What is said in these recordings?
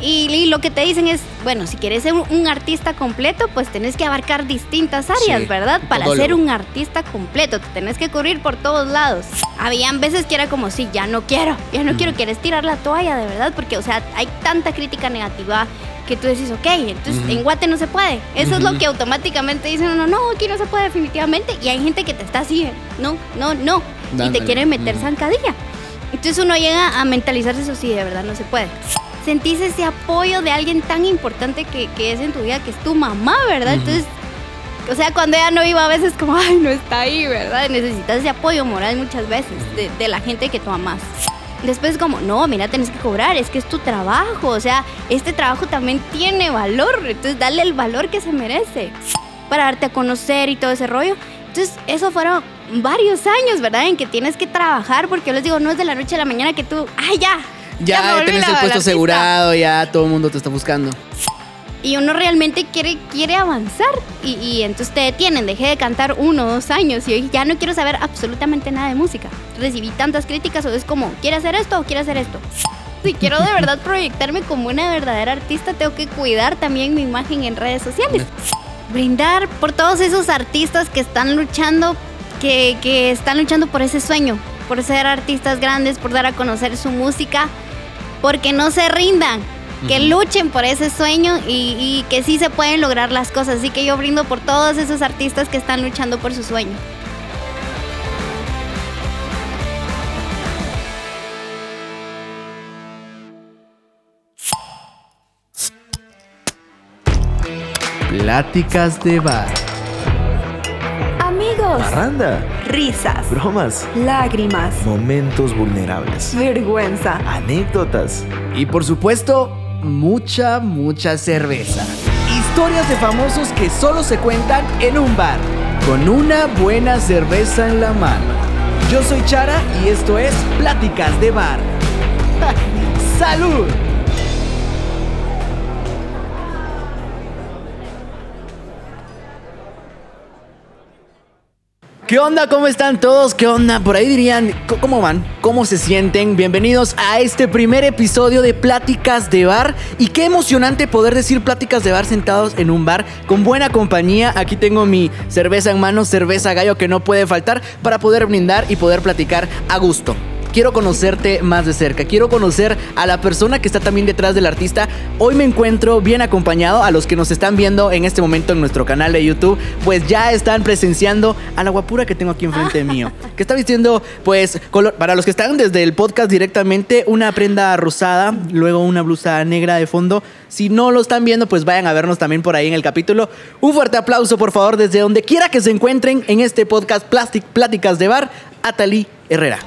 Y, y lo que te dicen es, bueno, si quieres ser un, un artista completo, pues tenés que abarcar distintas áreas, Sí, ¿verdad? Para todólogo. ser un artista completo, te tenés que cubrir por todos lados. Habían veces que era como, sí, ya no quiero, ya no quiero, quieres tirar la toalla, de verdad, porque, o sea, hay tanta crítica negativa que tú decís, ok, entonces Ujú. en Guate no se puede. Eso es lo que automáticamente dicen, no, no, aquí no se puede definitivamente. Y hay gente que te está así, no, no, no. Y te Dándole. quiere meter zancadilla. Entonces uno llega a mentalizarse eso, sí, de verdad no se puede. Sentís ese apoyo de alguien tan importante que, que es en tu vida, que es tu mamá, ¿verdad? Ujú. Entonces, o sea, cuando ella no iba a veces como, ay, no está ahí, ¿verdad? Necesitas ese apoyo moral muchas veces de, de la gente que tú amas. Después como, no, mira, tenés que cobrar, es que es tu trabajo, o sea, este trabajo también tiene valor, entonces dale el valor que se merece para darte a conocer y todo ese rollo. Entonces, eso fueron varios años, ¿verdad? En que tienes que trabajar, porque yo les digo, no es de la noche a la mañana que tú, ay, ya. Ya, volví tenés el puesto pista". asegurado, ya todo el mundo te está buscando. Y uno realmente quiere, quiere avanzar. Y, y entonces te detienen. Dejé de cantar uno o dos años y hoy ya no quiero saber absolutamente nada de música. Recibí tantas críticas o es como, ¿quiere hacer esto o quiere hacer esto? Si quiero de verdad proyectarme como una verdadera artista, tengo que cuidar también mi imagen en redes sociales. Brindar por todos esos artistas que están luchando, que, que están luchando por ese sueño, por ser artistas grandes, por dar a conocer su música, porque no se rindan, que luchen por ese sueño y, y que sí se pueden lograr las cosas. Así que yo brindo por todos esos artistas que están luchando por su sueño. Pláticas de bar. Amigos, Parranda, risas, bromas, lágrimas, momentos vulnerables, vergüenza. anécdotas. Y por supuesto, mucha, mucha cerveza. Historias de famosos que solo se cuentan en un bar, con una buena cerveza en la mano. Yo soy Chara y esto es Pláticas de Bar. ¡Salud! ¿Qué onda? ¿Cómo están todos? ¿Qué onda? Por ahí dirían, "C- ¿cómo van? ¿Cómo se sienten? Bienvenidos a este primer episodio de Pláticas de Bar. Y qué emocionante poder decir Pláticas de Bar sentados en un bar con buena compañía. Aquí tengo mi cerveza en mano, cerveza gallo que no puede faltar para poder brindar y poder platicar a gusto. Quiero conocerte más de cerca, quiero conocer a la persona que está también detrás del artista. Hoy me encuentro bien acompañado a los que nos están viendo en este momento en nuestro canal de YouTube, pues ya están presenciando a la guapura que tengo aquí enfrente mío, que está vistiendo pues color, para los que están desde el podcast directamente una prenda rosada, luego una blusa negra de fondo. Si no lo están viendo, pues vayan a vernos también por ahí en el capítulo. Un fuerte aplauso, por favor, desde donde quiera que se encuentren en este podcast Plastic Pláticas de Bar, Atali Herrera.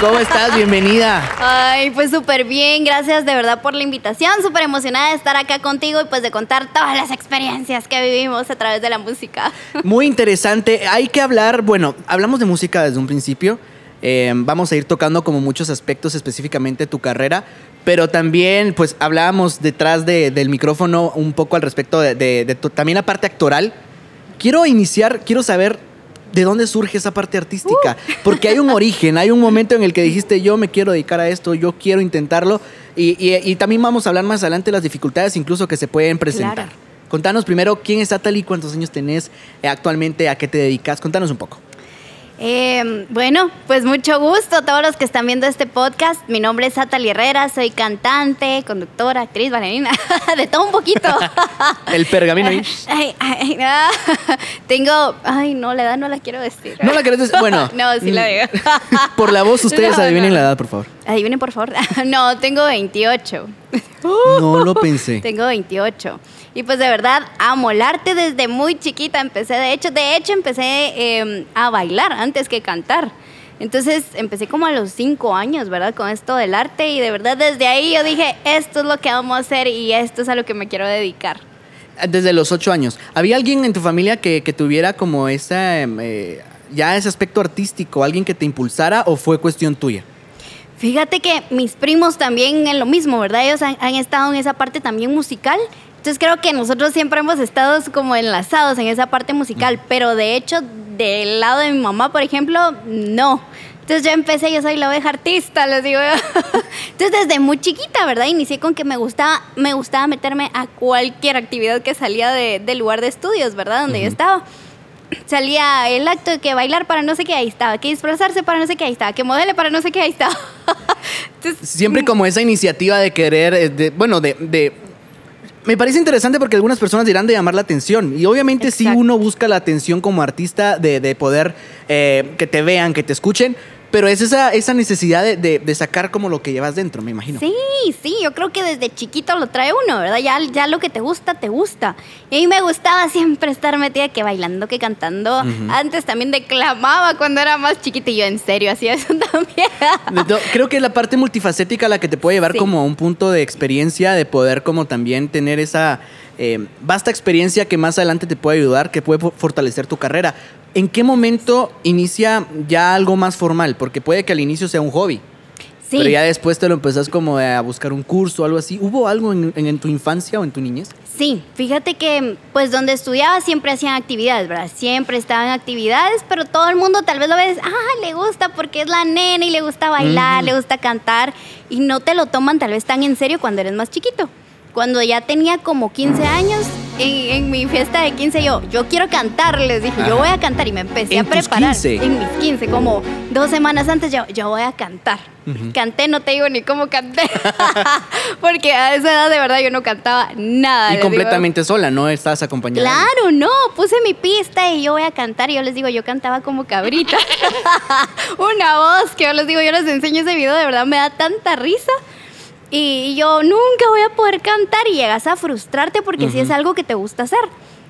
¿Cómo estás? Bienvenida. Ay, pues súper bien, gracias de verdad por la invitación, súper emocionada de estar acá contigo y pues de contar todas las experiencias que vivimos a través de la música. Muy interesante. Hay que hablar, bueno, hablamos de música desde un principio. Eh, vamos a ir tocando como muchos aspectos específicamente tu carrera, pero también pues hablábamos detrás de- del micrófono un poco al respecto de, de- de tu- también la parte actoral. Quiero iniciar, quiero saber de dónde surge esa parte artística, porque hay un origen, hay un momento en el que dijiste yo me quiero dedicar a esto, yo quiero intentarlo y, y- y también vamos a hablar más adelante de las dificultades incluso que se pueden presentar. Claro. Contanos primero quién es Atali, cuántos años tenés eh, actualmente, a qué te dedicas. Contanos un poco. Eh, bueno, pues mucho gusto a todos los que están viendo este podcast. Mi nombre es Atali Herrera, soy cantante, conductora, actriz, bailarina, de todo un poquito. El pergamino ahí. Ay, ay, ah, tengo, ay, no, la edad no la quiero decir. No la querés decir. Bueno. No, sí la digo. Por la voz, ustedes No, adivinen no. la edad, por favor. Adivinen, por favor. No, tengo 28. No lo pensé. Tengo 28. Y pues de verdad amo el arte desde muy chiquita. Empecé, de hecho, de hecho empecé eh, a bailar antes que cantar. Entonces empecé como a los 5 años, ¿verdad? Con esto del arte y de verdad desde ahí yo dije, esto es lo que vamos a hacer y esto es a lo que me quiero dedicar. Desde los ocho años. ¿Había alguien en tu familia que, que tuviera como esa, em, eh, ya ese aspecto artístico? ¿Alguien que te impulsara o fue cuestión tuya? Fíjate que mis primos también en lo mismo, ¿verdad? Ellos han, han estado en esa parte también musical. Entonces creo que nosotros siempre hemos estado como enlazados en esa parte musical, pero de hecho del lado de mi mamá, por ejemplo, no. Entonces yo empecé, yo soy la oveja artista, les digo. Entonces desde muy chiquita, ¿verdad? Inicié con que me gustaba, me gustaba meterme a cualquier actividad que salía de- del lugar de estudios, ¿verdad? Donde yo estaba. Salía el acto de que bailar para no sé qué, ahí estaba. Que disfrazarse para no sé qué, ahí estaba. Que modele para no sé qué, ahí estaba. Entonces, Siempre como esa iniciativa de querer, eh, de, bueno, de, de- Me parece interesante porque algunas personas dirán de llamar la atención. Y obviamente sí Exacto. uno busca la atención como artista de, de poder eh, que te vean, que te escuchen. Pero es esa, esa necesidad de, de- de sacar como lo que llevas dentro, me imagino. Sí, sí, yo creo que desde chiquito lo trae uno, ¿verdad? Ya, ya lo que te gusta, te gusta. Y a mí me gustaba siempre estar metida que bailando, que cantando. Antes también declamaba cuando era más chiquita y yo en serio hacía eso también. To- Creo que es la parte multifacética la que te puede llevar Sí. como a un punto de experiencia, de poder como también tener esa eh, vasta experiencia que más adelante te puede ayudar, que puede fo- fortalecer tu carrera. ¿En qué momento inicia ya algo más formal? Porque puede que al inicio sea un hobby, Sí. pero ya después te lo empezás como a buscar un curso o algo así. ¿Hubo algo en, en- en tu infancia o en tu niñez? Sí, fíjate que pues donde estudiaba siempre hacían actividades, ¿verdad? Siempre estaban actividades, pero todo el mundo tal vez lo ves, ah, le gusta porque es la nena y le gusta bailar, le gusta cantar y no te lo toman tal vez tan en serio cuando eres más chiquito. Cuando ya tenía como 15 años, en, en mi fiesta de 15 yo, yo quiero cantar, les dije, Ajá. yo voy a cantar y me empecé ¿En a preparar. 15? En mis 15, como dos semanas antes yo, yo voy a cantar. Canté, no te digo ni cómo canté, porque a esa edad de verdad yo no cantaba nada. y les digo. completamente sola, no estás acompañada. Claro, no, puse mi pista y yo voy a cantar y yo les digo, yo cantaba como cabrita. Una voz que yo les digo, yo les enseño ese video, de verdad me da tanta risa. Y yo nunca voy a poder cantar y llegas a frustrarte porque si es algo que te gusta hacer.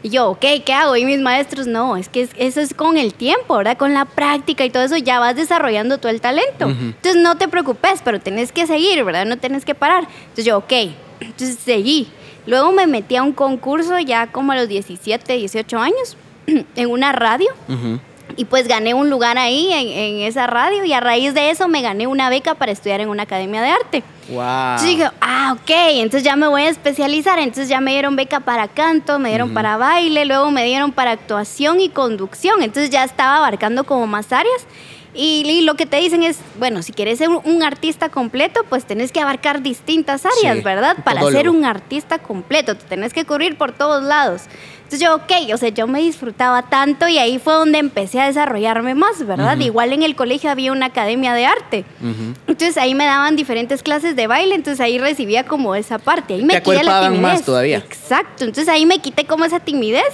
Y yo, ok, ¿qué hago? Y mis maestros, no, es que es- eso es con el tiempo, ¿verdad? Con la práctica y todo eso ya vas desarrollando tú el talento. Entonces no te preocupes, pero tenés que seguir, ¿verdad? No tenés que parar. Entonces yo, ok, entonces seguí. Luego me metí a un concurso ya como a los 17, 18 años en una radio. Ujú. Y pues gané un lugar ahí en, en esa radio y a raíz de eso me gané una beca para estudiar en una academia de arte. Wow. Entonces dije, ah, ok, entonces ya me voy a especializar. Entonces ya me dieron beca para canto, me dieron para baile, luego me dieron para actuación y conducción. Entonces ya estaba abarcando como más áreas. Y, y lo que te dicen es, bueno, si quieres ser un, un artista completo, pues tenés que abarcar distintas áreas, Sí, ¿verdad? Para ser un artista completo, te tenés que cubrir por todos lados. Entonces yo, ok, o sea, yo me disfrutaba tanto y ahí fue donde empecé a desarrollarme más, ¿verdad? Igual en el colegio había una academia de arte. Entonces ahí me daban diferentes clases de baile, entonces ahí recibía como esa parte. Ahí me quité la acuerpaban timidez. más todavía. Exacto, entonces ahí me quité como esa timidez.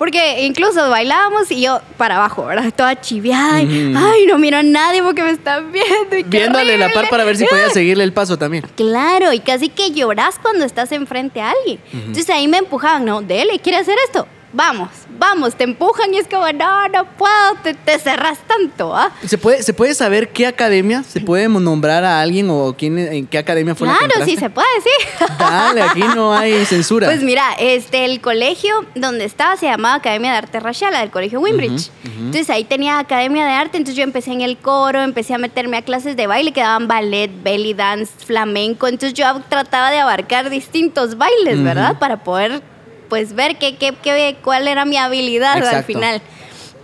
Porque incluso bailábamos y yo para abajo, ¿verdad? Toda chiviada. y, Ay, no miro a nadie porque me están viendo. y Viéndole la par horrible". para ver si podía seguirle el paso también. Claro, y casi que lloras cuando estás enfrente a alguien. Entonces ahí me empujaban, no, dele, ¿quiere hacer esto? Vamos, vamos, te empujan y es como, no, no puedo, te, te cerras tanto, ¿ah? ¿Se puede, ¿Se puede saber qué academia? ¿Se puede nombrar a alguien o quién, en qué academia fue la que Claro, sí entraste? se puede, sí. Dale, aquí no hay censura. Pues mira, este, el colegio donde estaba se llamaba Academia de Arte Rashala, del colegio Wimbridge. Entonces ahí tenía Academia de Arte, entonces yo empecé en el coro, empecé a meterme a clases de baile que daban ballet, belly dance, flamenco. Entonces yo trataba de abarcar distintos bailes, ¿verdad? Para poder, pues, ver qué, qué, qué- cuál era mi habilidad al final.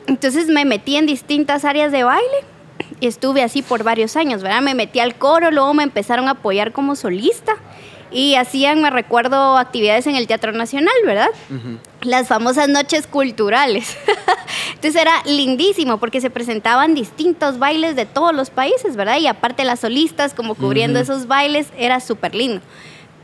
Entonces me metí en distintas áreas de baile y estuve así por varios años, ¿verdad? Me metí al coro, luego me empezaron a apoyar como solista y hacían, me recuerdo, actividades en el Teatro Nacional, ¿verdad? Las famosas noches culturales. Entonces era lindísimo porque se presentaban distintos bailes de todos los países, ¿verdad? Y aparte las solistas como cubriendo esos bailes, era súper lindo.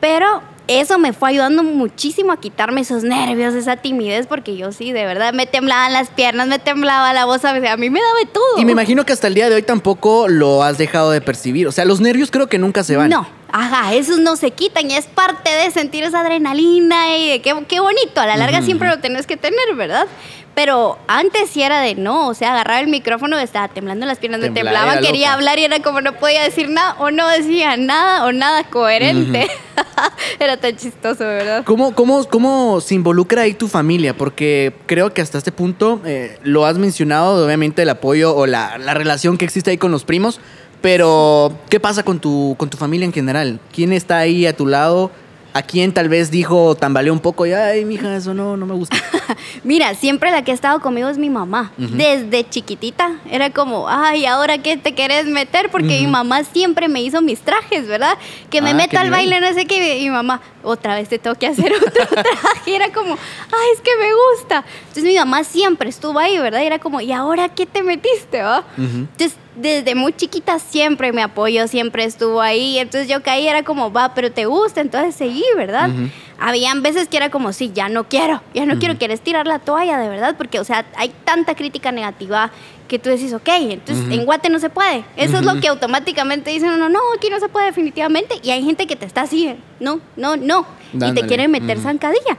Pero eso me fue ayudando muchísimo a quitarme esos nervios, esa timidez, porque yo sí, de verdad, me temblaban las piernas, me temblaba la voz, a mí me daba todo. Y me imagino que hasta el día de hoy tampoco lo has dejado de percibir. O sea, los nervios creo que nunca se van. No, ajá, esos no se quitan y es parte de sentir esa adrenalina y de qué, qué bonito, a la larga siempre lo tenés que tener, ¿verdad? Pero antes sí era de no, o sea, agarraba el micrófono, estaba temblando las piernas, me temblaban, quería loca. hablar y era como no podía decir nada o no decía nada o nada coherente. era tan chistoso, ¿verdad? ¿Cómo, cómo, ¿Cómo se involucra ahí tu familia? Porque creo que hasta este punto eh, lo has mencionado, obviamente el apoyo o la, la relación que existe ahí con los primos, pero ¿qué pasa con tu, con tu familia en general? ¿Quién está ahí a tu lado? ¿A quién tal vez dijo, tambaleó un poco y, ay, mija, eso no, no me gusta? Mira, siempre la que ha estado conmigo es mi mamá. Desde chiquitita era como, ay, ahora qué te querés meter, porque mi mamá siempre me hizo mis trajes, ¿verdad? Que me Ah, meta al nivel. baile, no sé qué, y mi mamá, otra vez te tengo que hacer otro traje. Y era como, ay, es que me gusta. Entonces mi mamá siempre estuvo ahí, ¿verdad? Y era como, ¿y ahora qué te metiste, va? Entonces, desde muy chiquita siempre me apoyó, siempre estuvo ahí. Entonces yo caí, era como, va, pero te gusta, entonces seguí, ¿verdad? Habían veces que era como, sí, ya no quiero, ya no quiero, quieres tirar la toalla, de verdad, porque, o sea, hay tanta crítica negativa que tú decís, ok, entonces en Guate no se puede. Eso es lo que automáticamente dicen, no, no, aquí no se puede definitivamente. Y hay gente que te está así, no, no, no. Y te quieren meter zancadilla.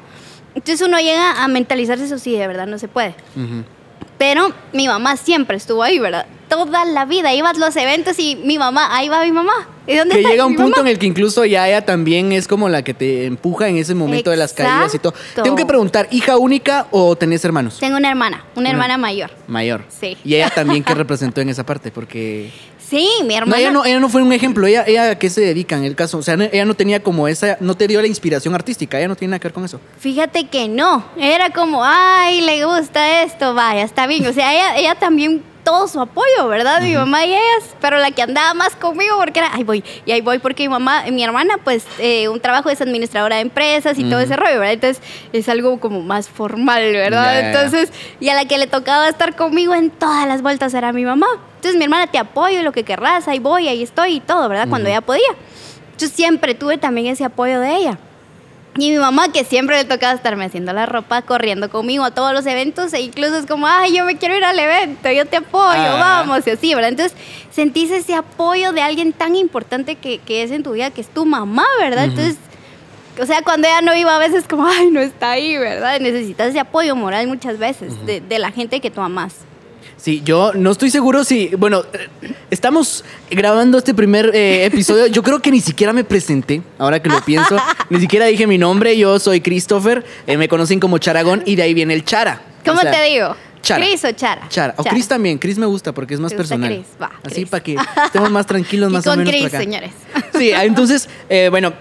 Entonces uno llega a mentalizarse eso, sí, de verdad no se puede. Pero mi mamá siempre estuvo ahí, ¿verdad? Toda la vida ibas a los eventos y mi mamá, ahí va mi mamá. ¿Y dónde Que está llega un punto en el que incluso ya ella también es como la que te empuja en ese momento de las caídas y todo. Tengo que preguntar, ¿hija única o tenés hermanos? Tengo una hermana, una hermana mayor. Mayor. Sí. Y ella también que representó en esa parte, porque... Sí, mi No, hermana. ella no, ella no fue un ejemplo. Ella, ella a qué se dedica en el caso. O sea, no- ella no tenía como esa, no te dio la inspiración artística. Ella no tiene nada que ver con eso. Fíjate que no. Era como, ay, le gusta esto, vaya, está bien. O sea, ella, ella también todo su apoyo, ¿verdad? Mi mamá y ellas, pero la que andaba más conmigo porque era, ahí voy, y ahí voy porque mi mamá, mi hermana, pues eh, un trabajo es administradora de empresas y todo ese rollo, ¿verdad? Entonces es algo como más formal, ¿verdad? Ya. Entonces, y a la que le tocaba estar conmigo en todas las vueltas era mi mamá. Entonces mi hermana te apoyo lo que querrás, ahí voy, ahí estoy y todo, ¿verdad? Cuando ella podía. Yo siempre tuve también ese apoyo de ella. Y mi mamá, que siempre le tocaba estarme haciendo la ropa, corriendo conmigo a todos los eventos, e incluso es como, ay, yo me quiero ir al evento, yo te apoyo, Ah. vamos, y así, ¿verdad? Entonces, sentís ese apoyo de alguien tan importante que, que es en tu vida, que es tu mamá, ¿verdad? Entonces, o sea, cuando ella no iba, a veces como, ay, no está ahí, ¿verdad? Necesitas ese apoyo moral muchas veces de, de la gente que tú amas. Sí, yo no estoy seguro si. Bueno, estamos grabando este primer eh, episodio. Yo creo que ni siquiera me presenté, ahora que lo pienso. ni siquiera dije mi nombre. Yo soy Christopher. eh, me conocen como Charagón y de ahí viene el Chara. ¿Cómo O sea, te digo? Chara. ¿Cris o Chara? Chara. O Chris también. Chris me gusta porque es más ¿Te gusta personal. Chris? Va, Así para que estemos más tranquilos, Y más o con menos. Chris, por acá. señores. Sí, ah, entonces, eh, bueno,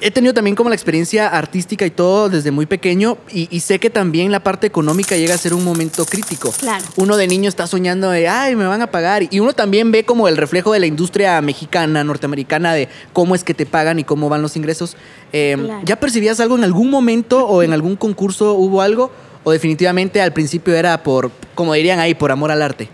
he tenido también como la experiencia artística y todo desde muy pequeño y, y sé que también la parte económica llega a ser un momento crítico. Claro. Uno de niño está soñando de, ay, me van a pagar. Y uno también ve como el reflejo de la industria mexicana, norteamericana, de cómo es que te pagan y cómo van los ingresos. Eh, Claro. ¿Ya percibías algo en algún momento o en algún concurso hubo algo? ¿O definitivamente al principio era por, como dirían ahí, por amor al arte?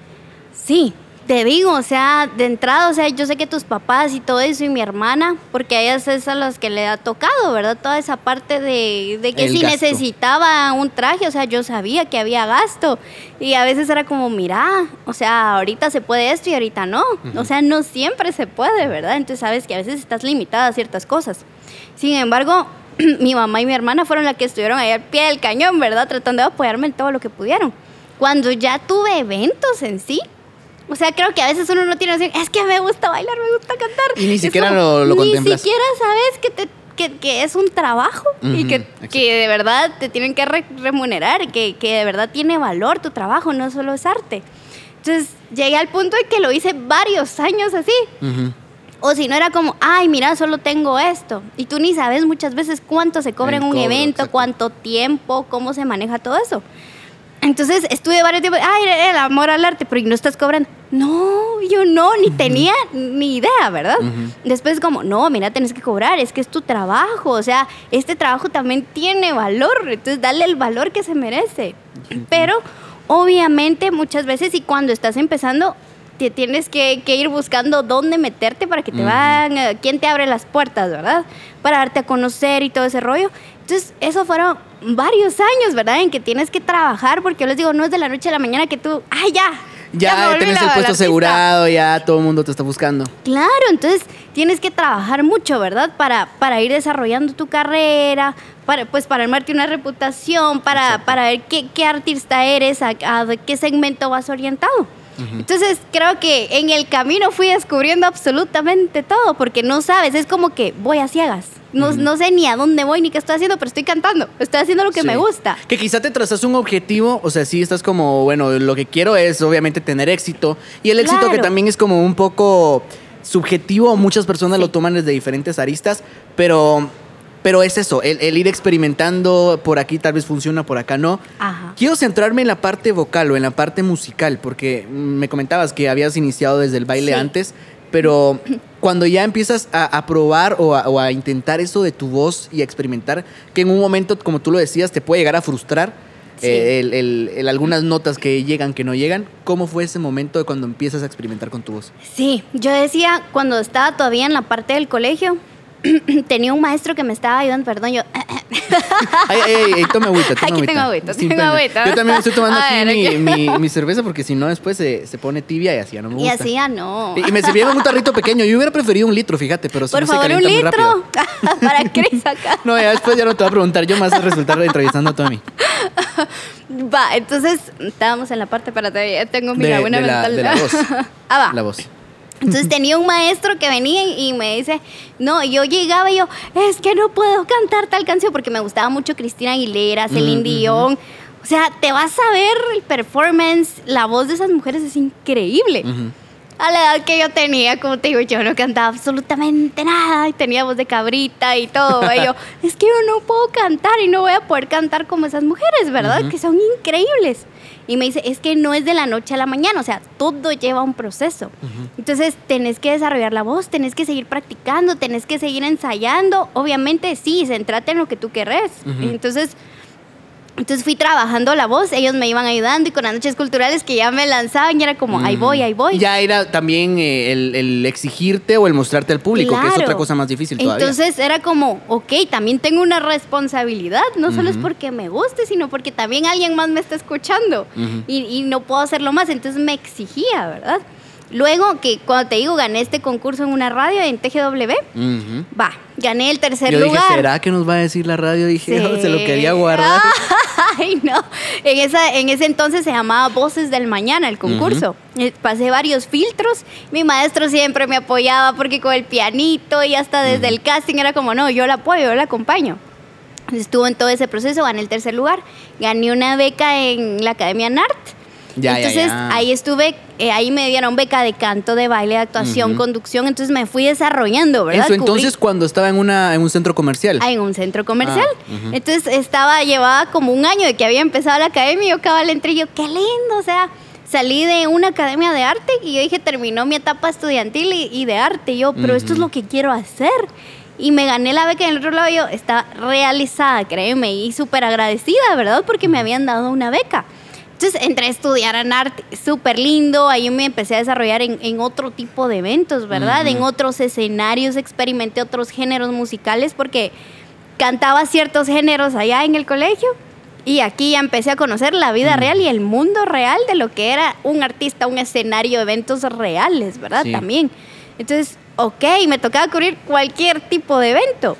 Sí, te digo, o sea, de entrada, o sea, yo sé que tus papás y todo eso y mi hermana, porque a ellas es a las que le ha tocado, ¿verdad? Toda esa parte de, de que El si gasto. necesitaba un traje, o sea, yo sabía que había gasto. Y a veces era como, mira, o sea, ahorita se puede esto y ahorita no. O sea, no siempre se puede, ¿verdad? Entonces sabes que a veces estás limitada a ciertas cosas. Sin embargo, mi mamá y mi hermana fueron las que estuvieron ahí al pie del cañón, ¿verdad? Tratando de apoyarme en todo lo que pudieron. Cuando ya tuve eventos en sí, o sea, creo que a veces uno no tiene así, es que me gusta bailar, me gusta cantar. Y ni siquiera como, lo- lo Ni contemplas. siquiera sabes que, te, que, que es un trabajo y Ujú, que, exacto. que de verdad te tienen que re- remunerar, que, que de verdad tiene valor tu trabajo, no solo es arte. Entonces llegué al punto en que lo hice varios años así. Ujú. O si no era como, ay, mira, solo tengo esto. Y tú ni sabes muchas veces cuánto se cobra El en un cobro, evento, exacto. cuánto tiempo, cómo se maneja todo eso. Entonces estuve varios tiempos, ay, el amor al arte, pero ¿y no estás cobrando? No, yo no, ni tenía ni idea, ¿verdad? Después como, no, mira, tenés que cobrar, es que es tu trabajo, o sea, este trabajo también tiene valor, entonces dale el valor que se merece. Pero obviamente muchas veces y cuando estás empezando, te tienes que, que ir buscando dónde meterte para que te van, eh, quién te abre las puertas, ¿verdad? Para darte a conocer y todo ese rollo. Entonces, eso fueron varios años, ¿verdad? En que tienes que trabajar, porque yo les digo, no es de la noche a la mañana que tú, ¡ay, ya! Ya, volví tenés el puesto artista". asegurado, ya todo el mundo te está buscando. Claro, entonces tienes que trabajar mucho, ¿verdad? Para, para ir desarrollando tu carrera, para, pues para armarte una reputación, para, para ver qué, qué artista eres, a, a qué segmento vas orientado. Entonces creo que en el camino fui descubriendo absolutamente todo, porque no sabes, es como que voy a ciegas. No, no sé ni a dónde voy ni qué estoy haciendo, pero estoy cantando, estoy haciendo lo que Sí. me gusta. Que quizá te trazas un objetivo, o sea, sí estás como, bueno, lo que quiero es obviamente tener éxito. Y el éxito que también es como un poco subjetivo, muchas personas Sí. lo toman desde diferentes aristas, pero Pero es eso, el, el ir experimentando por aquí tal vez funciona, por acá no. Ajá. Quiero centrarme en la parte vocal o en la parte musical, porque me comentabas que habías iniciado desde el baile Sí. antes, pero cuando ya empiezas a, a probar o a, o a intentar eso de tu voz y a experimentar, que en un momento, como tú lo decías, te puede llegar a frustrar Sí. eh, el- el- el algunas notas que llegan, que no llegan, ¿cómo fue ese momento de cuando empiezas a experimentar con tu voz? Sí, yo decía, cuando estaba todavía en la parte del colegio, tenía un maestro que me estaba ayudando, perdón, yo... Ay, ay, ay, toma agüita, toma Aquí tengo agüita, tengo pena. agüita. Yo también estoy tomando A aquí ver, mi, mi- mi cerveza porque si no después se, se pone tibia y así ya no me y gusta. así ya no. Y y me sirvieron un tarrito pequeño. Yo hubiera preferido un litro, fíjate, pero si Por no se favor, un litro para Cris acá. No, ya después ya no te voy a preguntar. Yo más a resultar entrevistando a Tommy. Va, entonces estábamos en la parte para ya tengo mi De- laguna de la- mental. de la voz. ah, va. La voz. Entonces tenía un maestro que venía y me dice, no, yo llegaba y yo, es que no puedo cantar tal canción porque me gustaba mucho Cristina Aguilera, Celine Dion. O sea, te vas a ver el performance, la voz de esas mujeres es increíble. A la edad que yo tenía, como te digo, yo no cantaba absolutamente nada y tenía voz de cabrita y todo. Y yo, es que yo no puedo cantar y no voy a poder cantar como esas mujeres, ¿verdad? Ujú. Que son increíbles. Y me dice, es que no es de la noche a la mañana, o sea, todo lleva un proceso. Entonces, tenés que desarrollar la voz, tenés que seguir practicando, tenés que seguir ensayando. Obviamente, sí, centrate en lo que tú querés. Entonces, entonces fui trabajando la voz, ellos me iban ayudando y con las noches culturales que ya me lanzaban y era como, ahí voy, ahí voy. Ya era también eh, el, el exigirte o el mostrarte al público, que es Claro. otra cosa más difícil todavía. Entonces era como, ok, también tengo una responsabilidad, no solo es porque me guste, sino porque también alguien más me está escuchando Ujú. y, y no puedo hacerlo más, entonces me exigía, ¿verdad? Luego que cuando te digo gané este concurso en una radio en TGW, Ujú. va, gané el tercer Yo lugar. dije, ¿será que nos va a decir la radio? Dije, Sí. "Oh, se lo quería guardar. Ay, no. En, esa, en ese entonces se llamaba Voces del Mañana el concurso. Eh, Pasé varios filtros. Mi maestro siempre me apoyaba porque con el pianito y hasta desde el casting era como, no, yo la apoyo, yo la acompaño. Estuvo en todo ese proceso, gané el tercer lugar. Gané una beca en la Academia NART. Ya, entonces ya. ahí estuve, eh, ahí me dieron beca de canto, de baile, de actuación, conducción. Entonces me fui desarrollando, ¿verdad? Eso Cubrí- entonces cuando estaba en, una, en un centro comercial. Ah, en un centro comercial. Ah. Entonces estaba, llevaba como un año de que había empezado la academia y yo cabal entré y yo, qué lindo, o sea, salí de una academia de arte y yo dije, terminó mi etapa estudiantil y, y de arte. Y yo, pero esto es lo que quiero hacer. Y me gané la beca en el otro lado y yo estaba realizada, créeme, y súper agradecida, ¿verdad? Porque me habían dado una beca. Entonces entré a estudiar en arte, súper lindo, ahí me empecé a desarrollar en, en otro tipo de eventos, ¿verdad? En otros escenarios, experimenté otros géneros musicales porque cantaba ciertos géneros allá en el colegio y aquí ya empecé a conocer la vida real y el mundo real de lo que era un artista, un escenario, eventos reales, ¿verdad? Sí. También. Entonces, ok, me tocaba cubrir cualquier tipo de evento.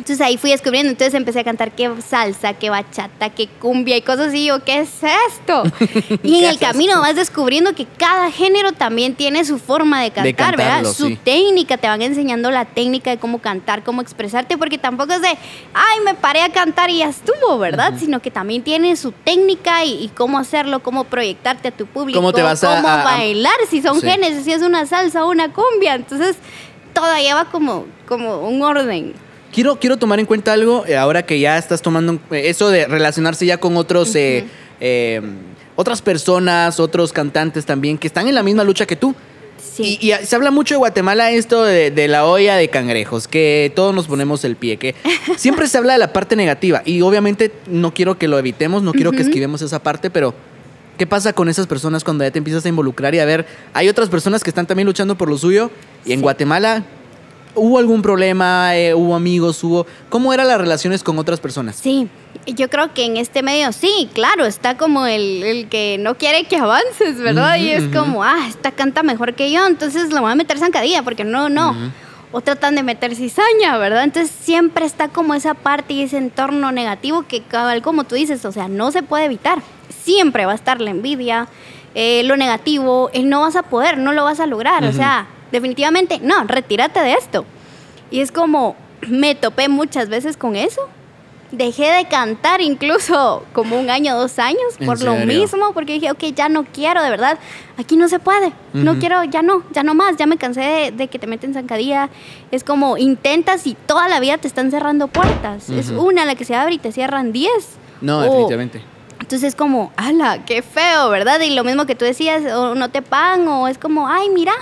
Entonces ahí fui descubriendo, entonces empecé a cantar qué salsa, qué bachata, qué cumbia y cosas así. Yo, ¿qué es esto? Y en ¿Qué el camino vas descubriendo que cada género también tiene su forma de cantar, ¿verdad? cantarlo, Su sí. técnica, te van enseñando la técnica de cómo cantar, cómo expresarte, porque tampoco es de, ay, me paré a cantar y ya estuvo, ¿verdad? Sino que también tiene su técnica y, y cómo hacerlo, cómo proyectarte a tu público, Cómo te vas a- cómo a- a- bailar, si son Sí. géneros, si es una salsa o una cumbia. Entonces, todo lleva como, como un orden. Quiero, quiero tomar en cuenta algo, eh, ahora que ya estás tomando eh, eso de relacionarse ya con otros, eh, eh, otras personas, otros cantantes también, que están en la misma lucha que tú. Sí. Y, y se habla mucho de Guatemala esto de, de la olla de cangrejos, que todos nos ponemos el pie, que siempre se habla de la parte negativa y obviamente no quiero que lo evitemos, no quiero que esquivemos esa parte, pero ¿qué pasa con esas personas cuando ya te empiezas a involucrar y a ver, hay otras personas que están también luchando por lo suyo y en Sí. Guatemala hubo algún problema, Eh, hubo amigos, hubo... ¿Cómo eran las relaciones con otras personas? Sí, yo creo que en este medio sí, claro, está como el, el que no quiere que avances, ¿verdad? y es como, ah, esta canta mejor que yo, entonces le voy a meter zancadilla, porque no, no. O tratan de meter cizaña, ¿verdad? Entonces siempre está como esa parte y ese entorno negativo que, como tú dices, o sea, no se puede evitar. Siempre va a estar la envidia, eh, lo negativo, el no vas a poder, no lo vas a lograr. O sea, definitivamente, no, retírate de esto. Y es como, me topé muchas veces con eso Dejé de cantar incluso como un año, dos años, ¿En por lo mismo, porque dije, ok, ya no quiero, de verdad, aquí no se puede, no Ujú. quiero, ya no, ya no más, ya me cansé de, de que te meten zancadilla. Es como intentas y toda la vida te están cerrando puertas. Es Ujú. una la que se abre y te cierran diez. No, O- definitivamente. entonces es como, ala, qué feo, ¿verdad? Y lo mismo que tú decías, o no te pagan, o es como, ay, mira,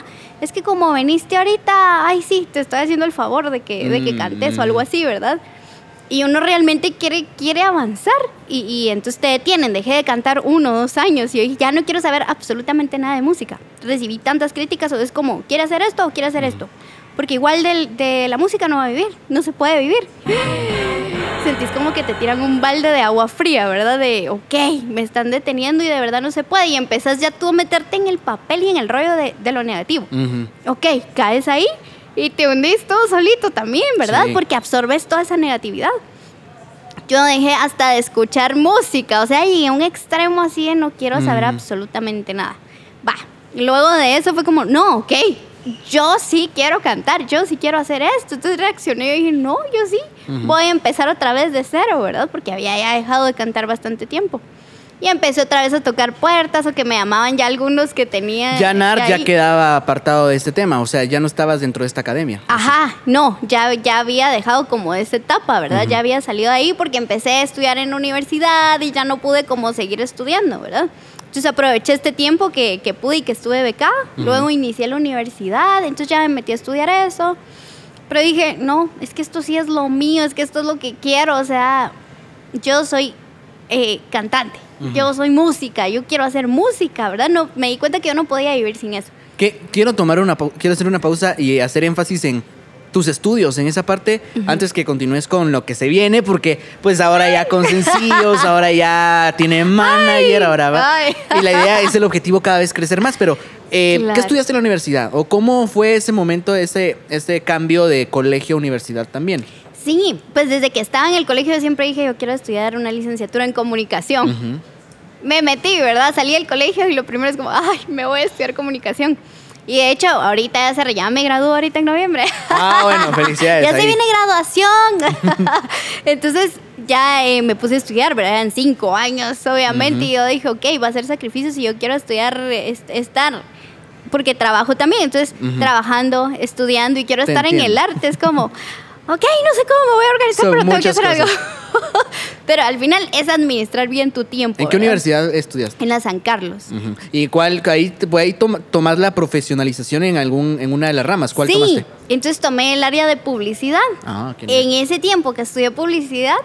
es que como veniste ahorita, ay, sí, te estoy haciendo el favor de que, de que cantes o algo Mm. así, ¿verdad? Y uno realmente quiere, quiere avanzar y, y entonces te detienen. Dejé de cantar uno o dos años y hoy ya no quiero saber absolutamente nada de música. Recibí tantas críticas o es como, ¿quiere hacer esto o quiere hacer esto? Porque igual del- de la música no va a vivir, no se puede vivir. Sentís como que te tiran un balde de agua fría, ¿verdad? De, ok, me están deteniendo y de verdad no se puede. Y empezás ya tú a meterte en el papel y en el rollo de, de lo negativo. Ujú. Ok, caes ahí y te hundís todo solito también, ¿verdad? Sí. Porque absorbes toda esa negatividad. Yo dejé hasta de escuchar música, o sea, llegué a un extremo así de no quiero saber Mm. absolutamente nada. Va, luego de eso fue como, no, ok, yo sí quiero cantar, yo sí quiero hacer esto. Entonces reaccioné y dije, no, yo sí, voy a empezar otra vez de cero, ¿verdad? Porque había ya dejado de cantar bastante tiempo. Y empecé otra vez a tocar puertas o que me llamaban ya algunos que tenían... Ya Nar ya quedaba apartado de este tema, o sea, ya no estabas dentro de esta academia. Ajá, no, ya, ya había dejado como esa etapa, ¿verdad? Ya había salido de ahí porque empecé a estudiar en universidad y ya no pude como seguir estudiando, ¿verdad? Entonces aproveché este tiempo que, que pude y que estuve becada, luego inicié la universidad, entonces ya me metí a estudiar eso, pero dije, no, es que esto sí es lo mío, es que esto es lo que quiero, o sea, yo soy eh, cantante, yo soy música, yo quiero hacer música, ¿verdad? No, me di cuenta que yo no podía vivir sin eso. Que quiero tomar una quiero hacer una pausa y hacer énfasis en tus estudios en esa parte antes que continúes con lo que se viene porque pues ahora ya con sencillos, ahora ya tiene manager, ahora va. ay. Y la idea es el objetivo cada vez crecer más, pero eh, ¿qué estudiaste en la universidad o cómo fue ese momento ese ese cambio de colegio a universidad también? Sí, pues desde que estaba en el colegio yo siempre dije, yo quiero estudiar una licenciatura en comunicación. Me metí, ¿verdad? Salí del colegio y lo primero es como, ay, me voy a estudiar comunicación. Y de hecho, ahorita ya se ya me gradúo ahorita en noviembre. Ah, bueno, felicidades. ya se viene graduación. Entonces ya eh, me puse a estudiar, ¿verdad? Eran cinco años, obviamente. Y yo dije, ok, va a ser sacrificio si yo quiero estudiar, est- estar. Porque trabajo también. Entonces, trabajando, estudiando y quiero Te estar en el arte. Es como, ok, no sé cómo me voy a organizar, Son pero tengo que hacer algo. Pero al final es administrar bien tu tiempo. ¿En qué ¿verdad? universidad estudiaste? En la San Carlos. ¿Y cuál ahí, te- ahí toma- tomás la profesionalización en algún en una de las ramas? ¿Cuál sí, tomaste? entonces tomé el área de publicidad. Ah, qué En ese tiempo que estudié publicidad,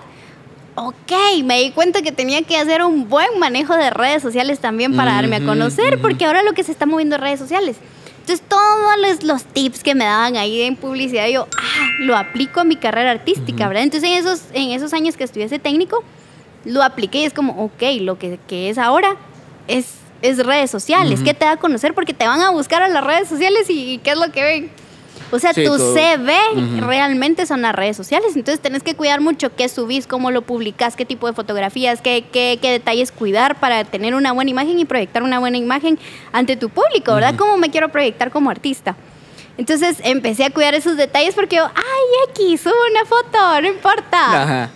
ok, me di cuenta que tenía que hacer un buen manejo de redes sociales también para darme a conocer, porque ahora lo que se está moviendo es redes sociales. Entonces, todos los, los tips que me daban ahí en publicidad, yo ah, lo aplico a mi carrera artística, ¿verdad? Entonces, en esos, en esos años que estudié ese técnico, lo apliqué y es como, ok, lo que, que es ahora es, es redes sociales. Ujú. ¿Qué te da a conocer? Porque te van a buscar a las redes sociales y, ¿qué es lo que ven? O sea, Sí, tu todo. CV realmente son las redes sociales. Entonces tenés que cuidar mucho qué subís, cómo lo publicás, qué tipo de fotografías, qué, qué, qué detalles cuidar para tener una buena imagen y proyectar una buena imagen ante tu público, ¿verdad? ¿Cómo me quiero proyectar como artista? Entonces empecé a cuidar esos detalles porque yo, ay, X, subo una foto, no importa. Ajá.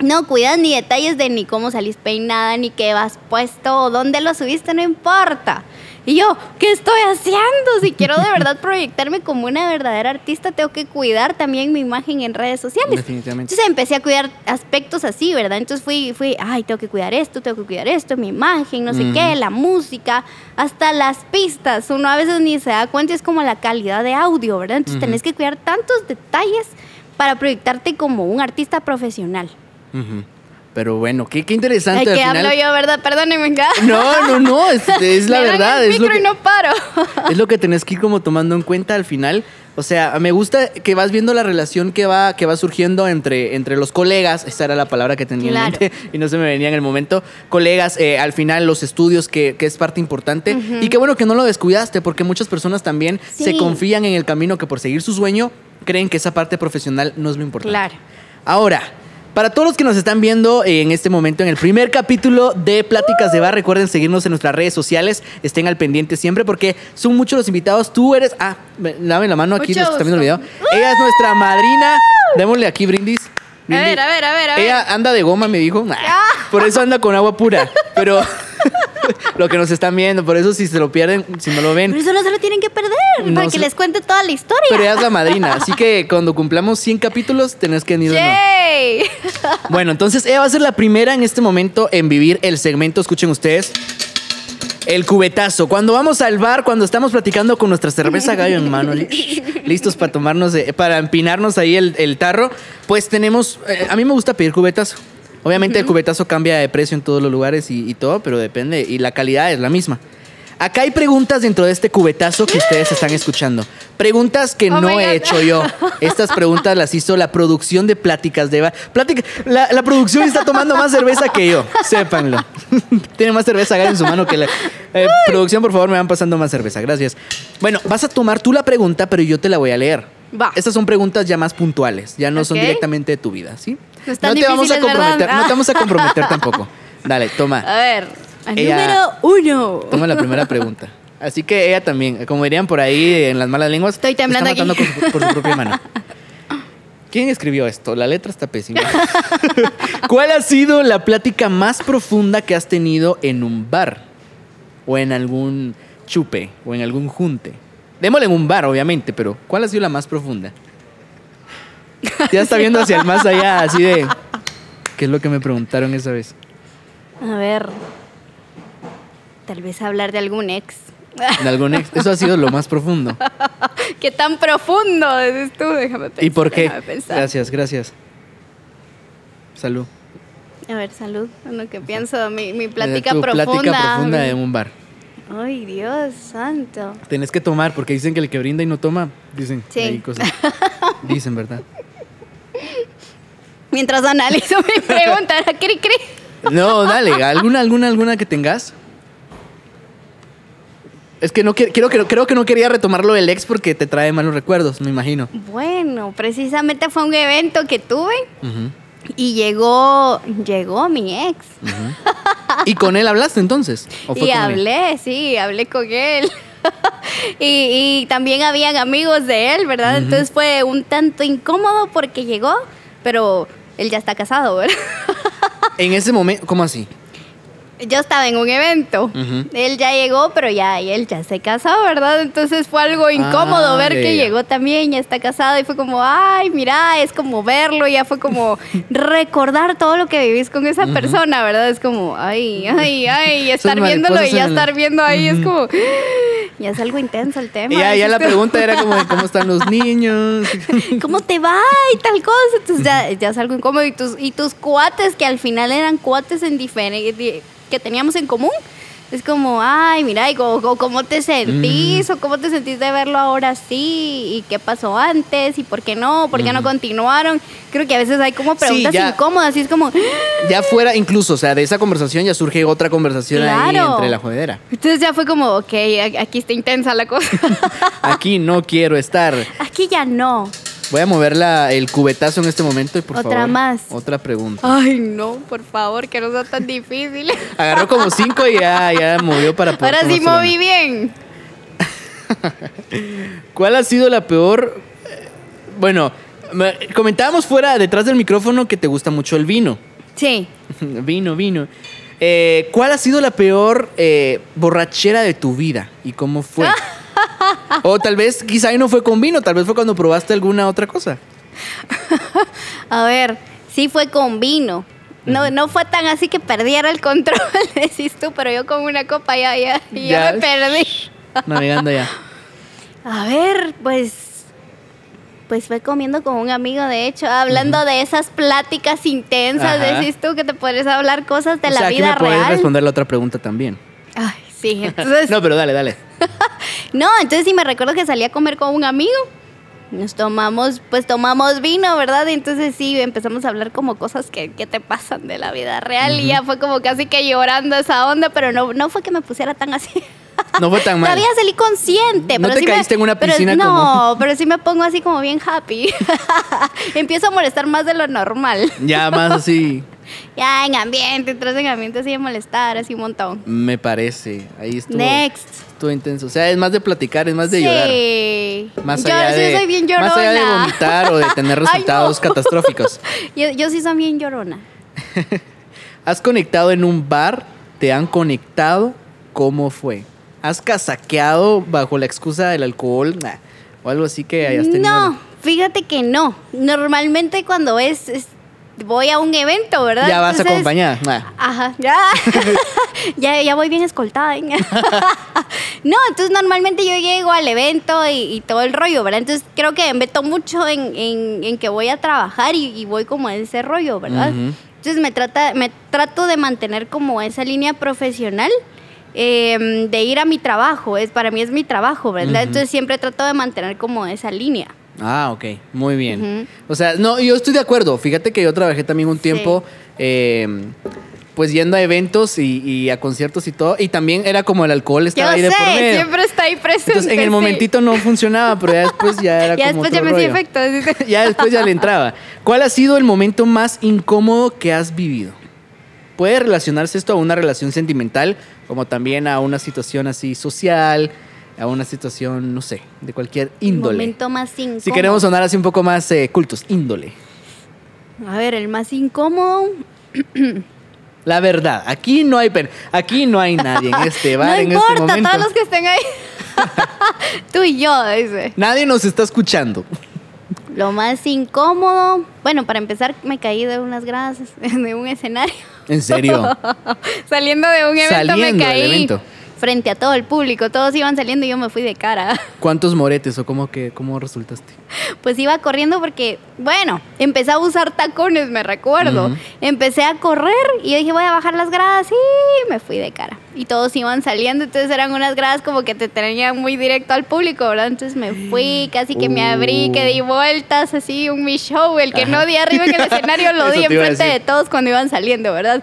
No cuidas ni detalles de ni cómo salís peinada, ni qué vas puesto, o dónde lo subiste, no importa. Y yo, ¿qué estoy haciendo? Si quiero de verdad proyectarme como una verdadera artista, tengo que cuidar también mi imagen en redes sociales. Definitivamente. Entonces empecé a cuidar aspectos así, ¿verdad? Entonces fui, fui, ay, tengo que cuidar esto, tengo que cuidar esto, mi imagen, no sé qué, la música, hasta las pistas. Uno a veces ni se da cuenta, es como la calidad de audio, ¿verdad? Entonces tenés que cuidar tantos detalles para proyectarte como un artista profesional. Ujú. Pero bueno, qué, qué interesante. Al final- hablo yo, ¿verdad? Perdónenme. venga. No, no, no, es, es la Me verdad. el Es lo, que, y no paro. es lo que tenés que ir como tomando en cuenta al final. O sea, me gusta que vas viendo la relación que va, que va surgiendo entre, entre los colegas. Esa era la palabra que tenía Claro. en mente y no se me venía en el momento. Colegas, eh, al final los estudios, que, que es parte importante. Y qué bueno que no lo descuidaste, porque muchas personas también se confían en el camino que por seguir su sueño creen que esa parte profesional no es lo importante. Claro. Ahora, para todos los que nos están viendo eh, en este momento en el primer capítulo de Pláticas de Bar, recuerden seguirnos en nuestras redes sociales, estén al pendiente siempre porque son muchos los invitados. Tú eres, ah, me- dame la mano aquí Mucho que están viendo el video. Ella es nuestra madrina. Démosle aquí brindis. A ver, a ver, a ver, a ver. Ella anda de goma, me dijo. Ah. Por eso anda con agua pura. Pero lo que nos están viendo, por eso si se lo pierden, si no lo Pero ven. eso no se lo tienen que perder, No para se- que les cuente toda la historia. Pero ella es la madrina. Así que cuando cumplamos 100 capítulos, tenés que venir. ¡Yay! Bueno, entonces ella va a ser la primera en este momento en vivir el segmento, escuchen ustedes. El cubetazo. Cuando vamos al bar, cuando estamos platicando con nuestra cerveza gallo en mano, listos para tomarnos, eh, para empinarnos ahí el, el tarro, pues tenemos. eh, a mí me gusta pedir cubetazo. Obviamente el cubetazo cambia de precio en todos los lugares y, y todo, pero depende. Y la calidad es la misma. Acá hay preguntas dentro de este cubetazo que ustedes están escuchando. Preguntas que Oh no he hecho yo. Estas preguntas las hizo la producción de Pláticas de Bar. Plática, la, la producción está tomando más cerveza que yo, sépanlo. Tiene más cerveza acá en su mano que la. Eh, producción, por favor, me van pasando más cerveza, gracias. Bueno, vas a tomar tú la pregunta, pero yo te la voy a leer. Va. Estas son preguntas ya más puntuales, ya no son directamente de tu vida, ¿sí? No te vamos a comprometer, no te vamos a comprometer tampoco. Dale, toma. A ver, al Ella- número uno. Toma la primera pregunta. Así que ella también, como dirían por ahí en las malas lenguas, Estoy temblando está matando su- por su propia mano. ¿Quién escribió esto? La letra está pésima. ¿Cuál ha sido la plática más profunda que has tenido en un bar? O en algún chupe, o en algún junte. Démosle en un bar, obviamente, pero ¿cuál ha sido la más profunda? Ya está viendo hacia el más allá, así de... ¿Qué es lo que me preguntaron esa vez? A ver. Tal vez hablar de algún ex. ¿En algún ex? Eso ha sido lo más profundo. ¿Qué tan profundo dices tú? Déjame pensar. ¿Y por qué? Gracias, gracias. Salud. A ver, salud. En lo que pienso, mi, mi plática tu profunda. Plática profunda en un bar. Ay, Dios santo. Tenés que tomar porque dicen que el que brinda y no toma, dicen Sí. ahí cosas. Dicen, ¿verdad? Mientras analizo mi pregunta, era cri cri. No, dale, alguna, alguna, alguna que tengas. Es que no quiero, creo, creo que no quería retomarlo del ex porque te trae malos recuerdos, me imagino. Bueno, precisamente fue un evento que tuve y llegó, llegó mi ex. ¿Y con él hablaste entonces? ¿O fue Y él? hablé, sí, hablé con él. y, y también habían amigos de él, ¿verdad? Entonces fue un tanto incómodo porque llegó, pero él ya está casado, ¿verdad? En ese momento, ¿cómo así? Yo estaba en un evento. Él ya llegó, pero ya él ya se casó, ¿verdad? Entonces fue algo incómodo Ah, ver que llegó también, ya está casado y fue como, ay, mira, es como verlo, ya fue como recordar todo lo que vivís con esa persona, ¿verdad? Es como, ay, ay, ay, y estar viéndolo y ya estar viendo ahí es como, ya es algo intenso el tema. Y ya, ya la pregunta era como, de ¿cómo están los niños? ¿Cómo te va? Y tal cosa. Entonces ya, ya es algo incómodo. Y tus, y tus cuates, que al final eran cuates en diferente, que teníamos en común. Es como, ay, mira, y ¿cómo te sentís? ¿O cómo te sentís de verlo ahora sí? ¿Y qué pasó antes? ¿Y por qué no? ¿Por qué no continuaron? Creo que a veces hay como preguntas ya. incómodas. Y es como, Ya fuera, incluso, o sea, de esa conversación ya surge otra conversación ahí Claro. entre la jodera. entonces ya fue como, ok, aquí está intensa la cosa. Aquí no quiero estar. aquí ya no. Voy a mover la- el cubetazo en este momento y por Otra favor. más. Otra pregunta. Ay, no, por favor, que no sea tan difícil. Agarró como cinco y ya, ya movió para poder Ahora sí moví bien. ¿Cuál ha sido la peor? Bueno, me- comentábamos fuera, detrás del micrófono, que te gusta mucho el vino. Sí. vino, vino. Eh, ¿Cuál ha sido la peor eh, borrachera de tu vida y cómo fue? O tal vez, quizá ahí no fue con vino, tal vez fue cuando probaste alguna otra cosa. A ver, sí fue con vino. No, no fue tan así que perdiera el control, decís tú, pero yo con una copa ya, ya, ya, Ya. me perdí. Navegando ya. A ver, pues. Pues fue comiendo con un amigo, de hecho, hablando de esas pláticas intensas, Ajá. decís tú que te puedes hablar cosas de o la sea, aquí vida me puedes real. responder la otra pregunta también. Ay, sí, entonces. No, pero dale, dale. No, entonces sí me recuerdo que salí a comer con un amigo. Nos tomamos, pues tomamos vino, ¿verdad? Entonces sí, empezamos a hablar como cosas que, que te pasan de la vida real. Y ya fue como casi que llorando esa onda, pero no, no fue que me pusiera tan así. No fue tan mal. Todavía salí consciente. ¿No pero te sí me- caíste en una pero- piscina No, como- pero sí me pongo así como bien happy. Empiezo a molestar más de lo normal. Ya más así, Ya en ambiente, entras en ambiente así de molestar, así un montón. me parece. Ahí estuvo. Next. Estuvo intenso. O sea, es más de platicar, es más de llorar. Sí. Más yo allá sí de, soy bien llorona. Más allá de vomitar o de tener Ay, resultados no. catastróficos. Yo, yo sí soy bien llorona. ¿Has conectado en un bar? ¿Te han conectado? ¿Cómo fue? ¿Has casaqueado bajo la excusa del alcohol? Nah, o algo así que hayas tenido. No, fíjate que no. Normalmente cuando es, es- voy a un evento, ¿verdad? Ya vas Entonces- acompañada. Ajá, ya. ya, ya voy bien escoltada. ¿eh? no, entonces normalmente yo llego al evento y, y todo el rollo, ¿verdad? Entonces creo que me meto mucho en, en- en que voy a trabajar y, y voy como a ese rollo, ¿verdad? Entonces me, trata, me trato de mantener como esa línea profesional. eh, de ir a mi trabajo, es para mí es mi trabajo, ¿verdad? Entonces siempre trato de mantener como esa línea. Ah, ok, muy bien. O sea, no, yo estoy de acuerdo. Fíjate que yo trabajé también un tiempo, eh, pues yendo a eventos y, y a conciertos y todo. Y también era como el alcohol estaba Yo ahí de por medio. siempre está ahí presente. Entonces en el sí. momentito no funcionaba, pero ya después ya era Ya como después ya otro me hacía efecto. ya después ya le entraba. ¿Cuál ha sido el momento más incómodo que has vivido? Puede relacionarse esto a una relación sentimental, como también a una situación así social, a una situación, no sé, de cualquier índole. Momento más incómodo. Si queremos sonar así un poco más eh, cultos, índole. A ver, el más incómodo. La verdad, aquí no hay pen, aquí no hay nadie en este bar no en importa, este momento. todos los que estén ahí. Tú y yo, dice. Nadie nos está escuchando. Lo más incómodo. Bueno, para empezar, me caí de unas gradas de un escenario. En serio. Saliendo de un evento Saliendo me del caí. evento. Frente a todo el público. Todos iban saliendo y yo me fui de cara. ¿Cuántos moretes o cómo que cómo resultaste? Pues iba corriendo porque, bueno, empecé a usar tacones, me recuerdo. Empecé a correr y yo dije, voy a bajar las gradas y me fui de cara. Y todos iban saliendo, entonces eran unas gradas como que te tenían muy directo al público, ¿verdad? Entonces me fui, casi que me abrí, que di vueltas, así, un mi show. El que no di arriba en el escenario lo Eso di enfrente de todos cuando iban saliendo, ¿verdad?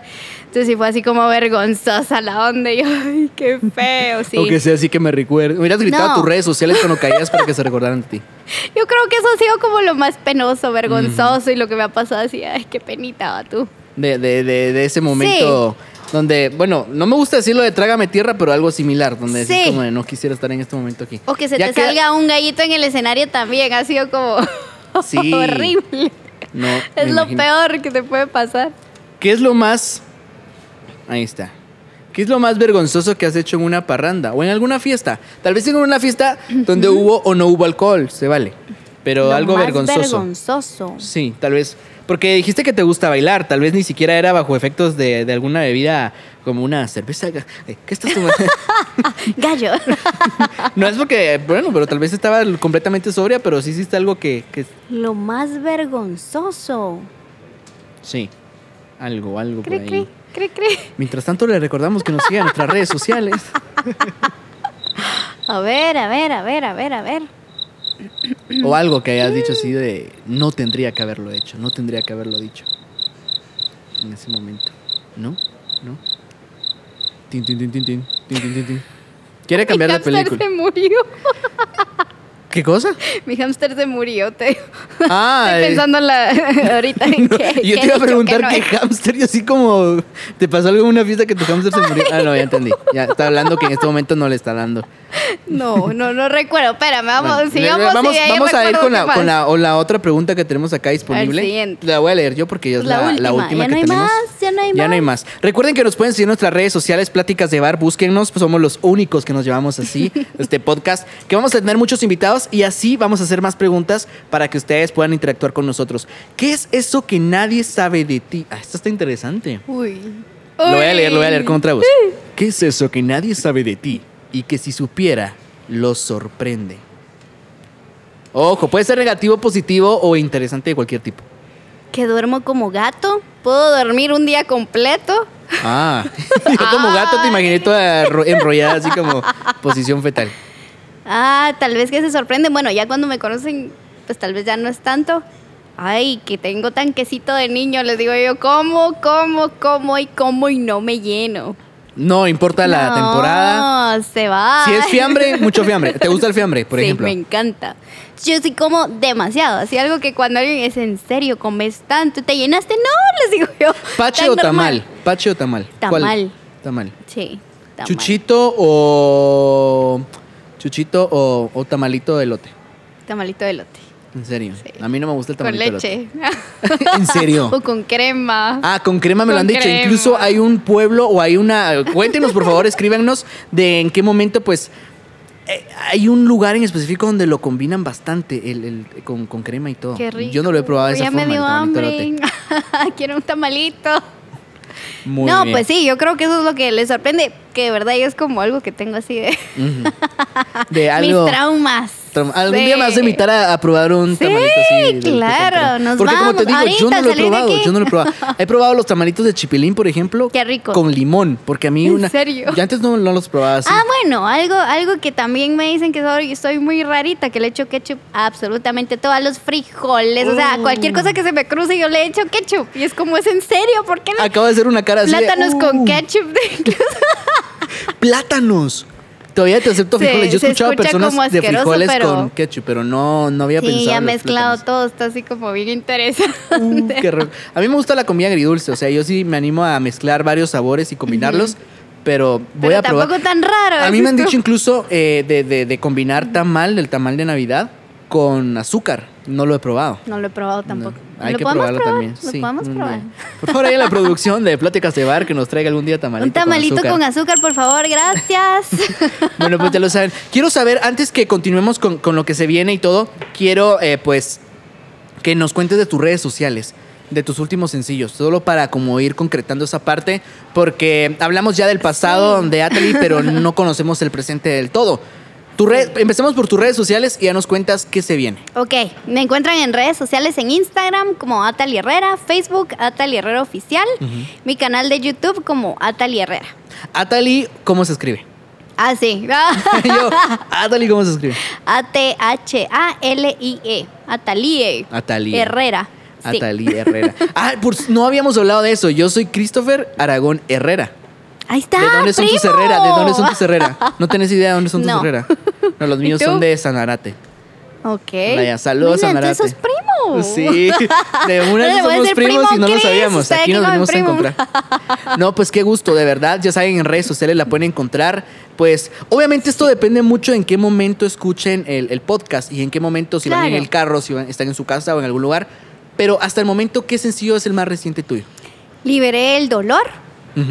Entonces sí fue así como vergonzosa la onda. Y yo, ay, qué feo, sí. O que sea así que me recuerde. Hubieras gritado No. a tus redes sociales cuando caías para que se recordaran de ti. Yo creo que eso ha sido como lo más penoso, vergonzoso y lo que me ha pasado así, ay, qué penita va tú. De, de, de, de ese momento donde, bueno, no me gusta decirlo de trágame tierra, pero algo similar, donde Sí. decís como de no quisiera estar en este momento aquí. O que se Ya te queda- salga un gallito en el escenario también, ha sido como Sí. horrible. No, Es lo imagino. peor que te puede pasar. ¿Qué es lo más. Ahí está. ¿Qué es lo más vergonzoso que has hecho en una parranda o en alguna fiesta? Tal vez en una fiesta donde hubo o no hubo alcohol, se vale. Pero Lo algo más vergonzoso. vergonzoso. Sí, tal vez. Porque dijiste que te gusta bailar, tal vez ni siquiera era bajo efectos de, de alguna bebida como una cerveza. ¿Qué estás tomando? Gallo. no es porque, bueno, pero tal vez estaba completamente sobria, pero sí hiciste algo que, que lo más vergonzoso. sí, algo, algo por ahí. Mientras tanto, le recordamos que nos sigan en nuestras redes sociales. A ver, a ver, a ver, a ver, a ver. O algo que hayas dicho así de no tendría que haberlo hecho, no tendría que haberlo dicho. En ese momento. ¿No? ¿No? Tin, tin, tin, tin, tin, tin, tin, tin. Quiere cambiar de película. se murió. ¿Qué cosa? Mi hámster se murió, te. Ah, Estoy pensando en la, ahorita en qué. yo qué te iba a preguntar no qué he- hámster y así como te pasó algo en una fiesta que tu hámster se murió. Ah, no, ya entendí. Ya está hablando que en este momento no le está dando. No, no, no recuerdo. Espérame, vamos, Bueno, sigamos. vamos, a ir con la, más. con, la, o la otra pregunta que tenemos acá disponible. La voy a leer yo porque ya es La la, última. la última Ya que no hay tenemos. más, ya no hay Ya no hay más. más. Recuerden que nos pueden seguir en nuestras redes sociales, Pláticas de Bar, búsquennos, pues somos los únicos que nos llevamos así, este podcast, que vamos a tener muchos invitados y así vamos a hacer más preguntas para que ustedes puedan interactuar con nosotros. ¿Qué es eso que nadie sabe de ti? Ah, esto está interesante. Uy. Lo voy a leer, lo voy a leer con otra voz. ¿Qué es eso que nadie sabe de ti y que si supiera, lo sorprende? Ojo, puede ser negativo, positivo o interesante de cualquier tipo. Que duermo como gato. Puedo dormir un día completo. Ah, yo como gato te imaginé toda ro- enrollada así como posición fetal. Ah, tal vez que se sorprenden. Bueno, ya cuando me conocen, pues tal vez ya no es tanto. Ay, que tengo tanquecito de niño, les digo yo, como, como, como y como y no me lleno. No importa la No, temporada. se va. Si es fiambre, mucho fiambre. ¿Te gusta el fiambre, por sí, ejemplo? me encanta. Yo sí como demasiado. Así algo que cuando alguien es en serio, comes tanto, ¿te llenaste? No, les digo yo. ¿Pache o normal. tamal? ¿Pache o tamal? ¿Cuál? Tamal. Tamal. Sí, tamal. Chuchito o. Chuchito o, o tamalito de elote. Tamalito de elote. En serio. Sí. A mí no me gusta el Con tamalito de leche. elote. ¿En serio? o con crema. Ah, con crema me lo Con han dicho. Incluso hay un pueblo o hay una. Cuéntenos, por favor, escríbanos de en qué momento, pues. eh, hay un lugar en específico donde lo combinan bastante el, el- con, con crema y todo. Qué rico. Yo no lo he probado de esa ya forma. me dio de hambre. Quiero un tamalito. Muy no, bien. pues sí, yo creo que eso es lo que les sorprende. Que de verdad es como algo que tengo así de. De algo. mis traumas. Traum- Algún Sí. día me vas a invitar a, a probar un Sí, tamalito así. claro, nos Porque como te digo, yo no lo he probado. Yo no lo he probado. He probado los tamalitos de chipilín, por ejemplo. Qué rico. Con limón. Porque a mí ¿En una. serio? Yo antes no, no los probaba así. Ah, bueno, algo, algo que también me dicen que soy, soy muy rarita, que le echo ketchup a absolutamente todos los frijoles. O sea, Uh. cualquier cosa que se me cruce yo le echo ketchup. Y es como, ¿es en serio? ¿Por qué no? Acabo de hacer una cara así. de, Plátanos con "Uh, ketchup. de- Plátanos. Todavía te acepto Sí, frijoles. Yo he se escuchado escucha personas de frijoles pero- con ketchup, pero no, no había pensado. sí, ya mezclado plátanos. todo, está así como bien interesante. Uh, qué a mí me gusta la comida agridulce, o sea, yo sí me animo a mezclar varios sabores y combinarlos, pero voy Pero a probar. tampoco tan raro. A mí me han dicho incluso eh, de, de- de combinar tamal, el tamal de Navidad, con azúcar. No lo he probado. No lo he probado tampoco. No, Hay ¿Lo que probarlo probar? también. Lo sí, podemos probar. Por favor, ahí en la producción de Pláticas de Bar que nos traiga algún día tamalito. Un tamalito con azúcar. con azúcar, por favor, gracias. Bueno, pues ya lo saben. Quiero saber, antes que continuemos con, con lo que se viene y todo, quiero eh, pues que nos cuentes de tus redes sociales, de tus últimos sencillos, solo para como ir concretando esa parte, porque hablamos ya del pasado de Atali, pero no conocemos el presente del todo. Tu red, empecemos por tus redes sociales y ya nos cuentas qué se viene. ok, me encuentran en redes sociales en Instagram como Atali Herrera, Facebook Atali Herrera Oficial, mi canal de YouTube como Atali Herrera. Atali, ¿cómo se escribe? Ah, sí. Yo, Atali, ¿cómo se escribe? A-T-H-A-L-I-E. Atalie. Atali. Herrera. Sí. Atali Herrera. Ah, por- no habíamos hablado de eso. Yo soy Christopher Aragón Herrera. Ahí está. ¿De dónde son tus primo. Herrera? ¿De dónde son tus Herrera? No tenés idea de dónde son tus No. Herrera. No, los míos son de Sanarate. Ok. Vaya, saludos, Sanarate. sos primo. Sí, de una vez somos primos primo, y no ¿qué lo sabíamos. Aquí nos venimos a encontrar. No, pues qué gusto, de verdad. Ya saben, en redes sociales la pueden encontrar. Pues, obviamente esto depende mucho en qué momento escuchen el, el podcast y en qué momento, si van en el carro, si van- están en su casa o en algún lugar. Pero hasta el momento, ¿qué sencillo es el más reciente tuyo? Liberé el dolor.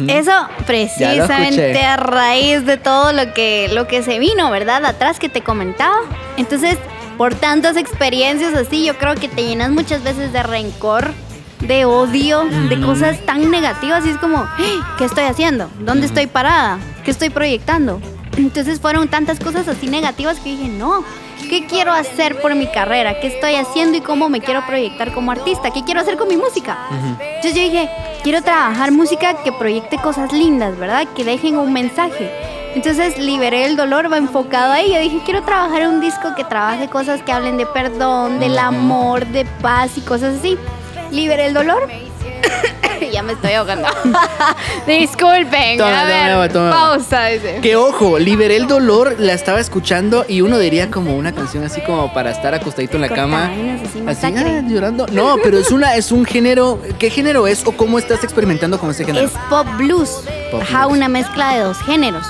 Eso precisamente a raíz de todo lo que, lo que se vino, ¿verdad? Atrás que te comentaba. Entonces, por tantas experiencias así, yo creo que te llenas muchas veces de rencor, de odio, de cosas tan negativas. Y es como, "¡Ah! ¿qué estoy haciendo? ¿Dónde estoy parada? ¿Qué estoy proyectando? Entonces fueron tantas cosas así negativas que dije, no, ¿qué quiero hacer por mi carrera? ¿Qué estoy haciendo y cómo me quiero proyectar como artista? ¿Qué quiero hacer con mi música? Entonces yo dije, quiero trabajar música que proyecte cosas lindas, ¿verdad? Que dejen un mensaje. Entonces liberé el dolor, va enfocado ahí. Yo dije, quiero trabajar un disco que trabaje cosas que hablen de perdón, del amor, de paz y cosas así. Liberé el dolor. ya me estoy ahogando. Disculpen. Toma, a ver, toma pausa. dice. Que ojo, liberé el dolor, la estaba escuchando y uno diría como una canción así como para estar acostadito en la cama. Así, ah, llorando. No, pero es una, es un género. ¿Qué género es o cómo estás experimentando con ese género? Es pop blues. Pop Ajá, blues. una mezcla de dos géneros.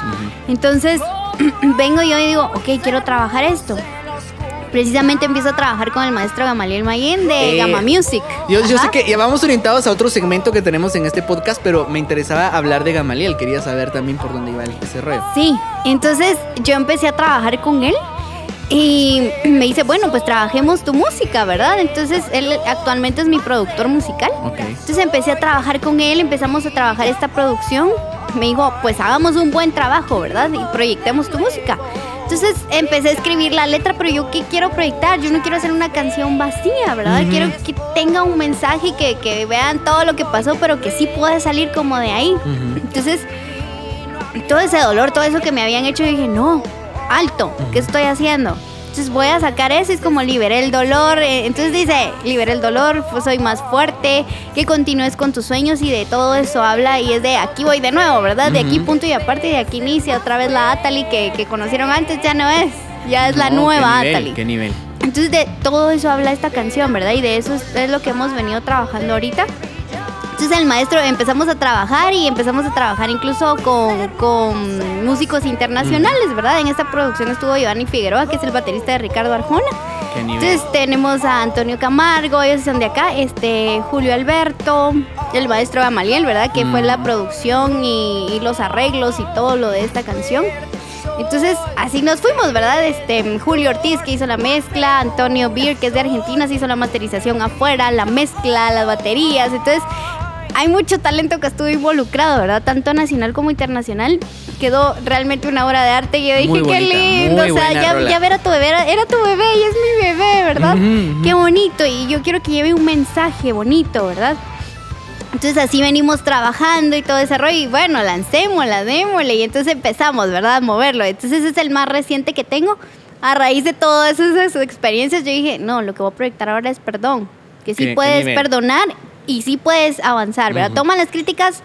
Entonces, vengo yo y digo, ok, quiero trabajar esto. Precisamente empiezo a trabajar con el maestro Gamaliel Mayen de Eh, Gama Music. Yo, sé que ya vamos orientados a otro segmento que tenemos en este podcast, pero me interesaba hablar de Gamaliel. Quería saber también por dónde iba el- ese rollo. Sí, entonces yo empecé a trabajar con él y me dice, bueno, pues trabajemos tu música, ¿verdad? Entonces él actualmente es mi productor musical. Ok. Entonces empecé a trabajar con él, empezamos a trabajar esta producción. Me dijo, pues hagamos un buen trabajo, ¿verdad? Y proyectemos tu música. Entonces empecé a escribir la letra, pero yo qué quiero proyectar? Yo no quiero hacer una canción vacía, ¿verdad? Quiero que tenga un mensaje y que, que vean todo lo que pasó, pero que sí pueda salir como de ahí. Entonces, todo ese dolor, todo eso que me habían hecho, dije, no, alto, ¿qué estoy haciendo? Entonces voy a sacar eso, es como liberé el dolor. eh, Entonces dice, liberé el dolor, pues soy más fuerte, que continúes con tus sueños y de todo eso habla y es de aquí voy de nuevo, ¿verdad? De aquí punto y aparte, de aquí inicia otra vez la Atali que, que conocieron antes, ya no es, ya es la nueva qué nivel, Atali. Qué nivel. Entonces de todo eso habla esta canción, ¿verdad? Y de eso es, es lo que hemos venido trabajando ahorita. Entonces el maestro empezamos a trabajar y empezamos a trabajar incluso con, con músicos internacionales, ¿verdad? En esta producción estuvo Giovanni Figueroa, que es el baterista de Ricardo Arjona. Entonces tenemos a Antonio Camargo, ellos son de acá, este Julio Alberto, el maestro Gamaliel, ¿verdad? Que fue la producción y, y los arreglos y todo lo de esta canción. Entonces, así nos fuimos, ¿verdad? Este, Julio Ortiz que hizo la mezcla, Antonio Beer, que es de Argentina, se hizo la masterización afuera, la mezcla, las baterías. Entonces, hay mucho talento que estuvo involucrado, ¿verdad? Tanto nacional como internacional. Quedó realmente una obra de arte y yo dije, Muy qué bonita, lindo. muy o sea, ya, ya ver a tu bebé, era, era tu bebé y es mi bebé, ¿verdad? Ujú, ujú. Qué bonito. Y yo quiero que lleve un mensaje bonito, ¿verdad? Entonces así venimos trabajando y todo ese rollo y bueno, lancémosla, démosle y entonces empezamos, ¿verdad? A moverlo. Entonces ese es el más reciente que tengo. A raíz de todas esas experiencias yo dije, no, lo que voy a proyectar ahora es perdón. Que sí ¿Qué- qué puedes perdonar y sí puedes avanzar, ¿verdad? Toma las críticas